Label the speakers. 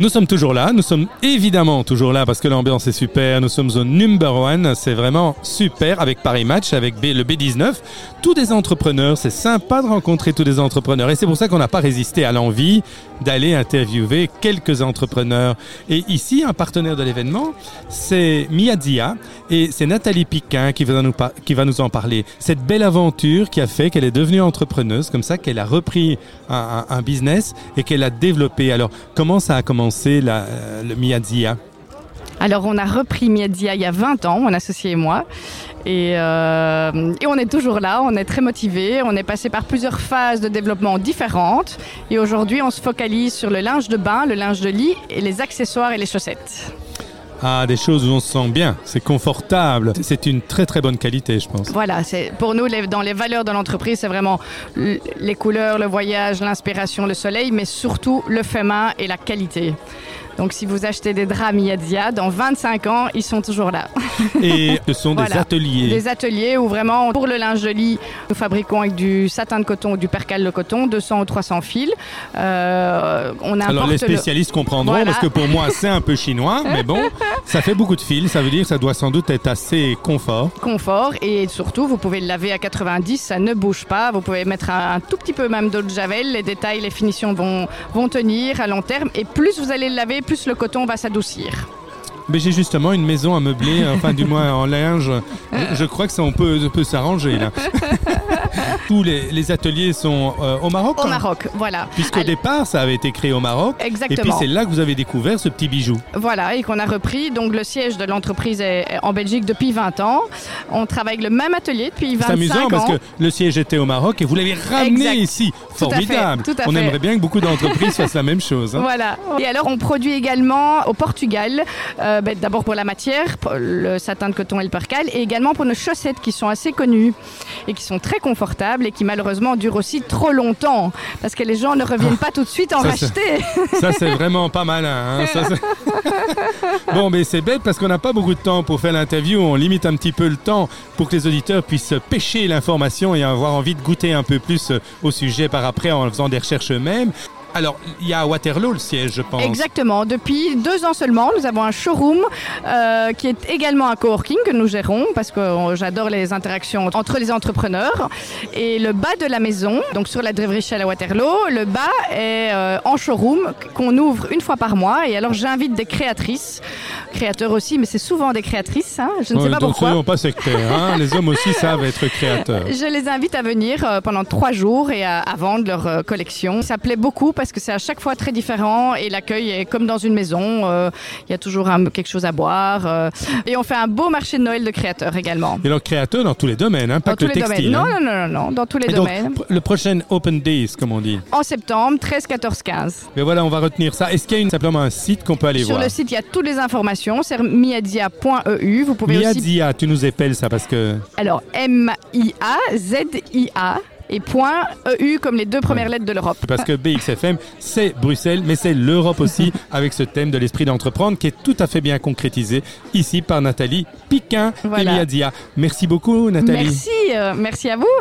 Speaker 1: Nous sommes toujours là, nous sommes évidemment toujours là parce que l'ambiance est super, nous sommes au number one, c'est vraiment super avec Paris Match, avec le B19, tous des entrepreneurs, c'est sympa de rencontrer tous des entrepreneurs. Et c'est pour ça qu'on n'a pas résisté à l'envie d'aller interviewer quelques entrepreneurs. Et ici, un partenaire de l'événement, c'est Miadzia et c'est Nathalie Piquin qui va, nous en parler. Cette belle aventure qui a fait qu'elle est devenue entrepreneuse, comme ça qu'elle a repris un business et qu'elle a développé. Alors, comment ça a commencé? Euh,
Speaker 2: Alors, on a repris Miedia il y a 20 ans, mon associé et moi. Et, euh, et on est toujours là, on est très motivés. On est passé par plusieurs phases de développement différentes. Et aujourd'hui, on se focalise sur le linge de bain, le linge de lit et les accessoires et les chaussettes.
Speaker 1: Ah, des choses où on se sent bien, c'est confortable, c'est une très très bonne qualité, je pense.
Speaker 2: Voilà, c'est pour nous les- dans les valeurs de l'entreprise, c'est vraiment les couleurs, le voyage, l'inspiration, le soleil, mais surtout le fait main et la qualité. Donc si vous achetez des draps Miadzia, dans 25 ans, ils sont toujours là.
Speaker 1: Et ce sont des ateliers.
Speaker 2: Des ateliers où vraiment, pour le linge de lit, nous fabriquons avec du satin de coton ou du percale de coton, 200 ou 300 fils. Euh, on importe
Speaker 1: Alors les
Speaker 2: le-
Speaker 1: spécialistes comprendront
Speaker 2: Voilà.
Speaker 1: parce que pour moi c'est un peu chinois, mais bon, ça fait beaucoup de fils, ça veut dire que ça doit sans doute être assez confort.
Speaker 2: confort et surtout vous pouvez le laver à 90 ça ne bouge pas vous pouvez mettre un, un tout petit peu même d'eau de javel les détails les finitions vont, vont tenir à long terme et plus vous allez le laver plus le coton va s'adoucir
Speaker 1: Mais j'ai justement une maison à meubler, enfin du moins en linge. Je, je crois que ça on peut, peut s'arranger là. Tous les, les ateliers sont euh, au Maroc.
Speaker 2: au
Speaker 1: hein
Speaker 2: Maroc voilà
Speaker 1: Puisqu'au départ ça avait été créé au Maroc. Et puis
Speaker 2: exactement
Speaker 1: c'est là que vous avez découvert ce petit bijou.
Speaker 2: Voilà, et qu'on a repris. Donc, le siège de l'entreprise est en Belgique depuis 20 ans. On travaille avec le même atelier depuis 25
Speaker 1: C'est
Speaker 2: ans.
Speaker 1: amusant parce que le siège était au Maroc et vous l'avez ramené
Speaker 2: Exact.
Speaker 1: ici.
Speaker 2: Tout à fait,
Speaker 1: Formidable.
Speaker 2: tout à
Speaker 1: on
Speaker 2: fait.
Speaker 1: aimerait bien que beaucoup d'entreprises fassent la même chose. hein.
Speaker 2: Voilà. Et alors, on produit également au Portugal, euh, ben, d'abord pour la matière, le satin de coton et le percale, et également pour nos chaussettes qui sont assez connues et qui sont très confortables et qui malheureusement durent aussi trop longtemps parce que les gens ne reviennent pas tout de suite en
Speaker 1: Ça,
Speaker 2: racheter.
Speaker 1: Ça, c'est vraiment pas malin. hein. Ça, c'est- bon, mais c'est bête parce qu'on n'a pas beaucoup de temps pour faire l'interview. On limite un petit peu le temps pour que les auditeurs puissent pêcher l'information et avoir envie de goûter un peu plus euh, au sujet par après en faisant des recherches eux-mêmes. Alors, il y a à Waterloo le siège, je pense.
Speaker 2: Exactement. Depuis deux ans seulement, nous avons un showroom euh, qui est également un coworking que nous gérons parce que j'adore les interactions entre les entrepreneurs. Et le bas de la maison, donc sur la Drevrichel à Waterloo, le bas est euh, en showroom qu'on ouvre une fois par mois. Et alors j'invite des créatrices, créateurs aussi, mais c'est souvent des créatrices. hein, je ne sais
Speaker 1: Ouais,
Speaker 2: pas
Speaker 1: donc
Speaker 2: pourquoi.
Speaker 1: soyons pas sectaires. hein. Les hommes aussi savent être créateurs.
Speaker 2: Je les invite à venir euh, pendant trois jours et à, à vendre leur euh, collection. Ça plaît beaucoup parce que c'est à chaque fois très différent et l'accueil est comme dans une maison. Euh, Il y a toujours un- quelque chose à boire. et on fait un beau marché de Noël de créateurs également.
Speaker 1: Et alors, créateurs dans tous les domaines, hein, pas
Speaker 2: Dans
Speaker 1: que
Speaker 2: tous
Speaker 1: le
Speaker 2: les
Speaker 1: textile.
Speaker 2: domaines. Non,
Speaker 1: hein.
Speaker 2: non, non, non, non, dans tous les
Speaker 1: Et
Speaker 2: domaines.
Speaker 1: le prochain Open Days, comme on dit.
Speaker 2: En septembre, 13, 14, 15.
Speaker 1: Mais voilà, on va retenir ça. Est-ce qu'il y a une- simplement un site qu'on peut aller
Speaker 2: Sur
Speaker 1: voir?
Speaker 2: le site, il y a toutes les informations. C'est miadzia.eu. Vous pouvez aussi.
Speaker 1: Miadzia, tu nous épelles ça parce que
Speaker 2: Alors, M-I-A-Z-I-A et point EU comme les deux premières lettres de l'Europe.
Speaker 1: Parce que BXFM, c'est Bruxelles, mais c'est l'Europe aussi, avec ce thème de l'esprit d'entreprendre qui est tout à fait bien concrétisé ici par Nathalie Piquin
Speaker 2: Voilà.
Speaker 1: et Miadzia. Merci beaucoup, Nathalie.
Speaker 2: Merci, euh, merci à vous.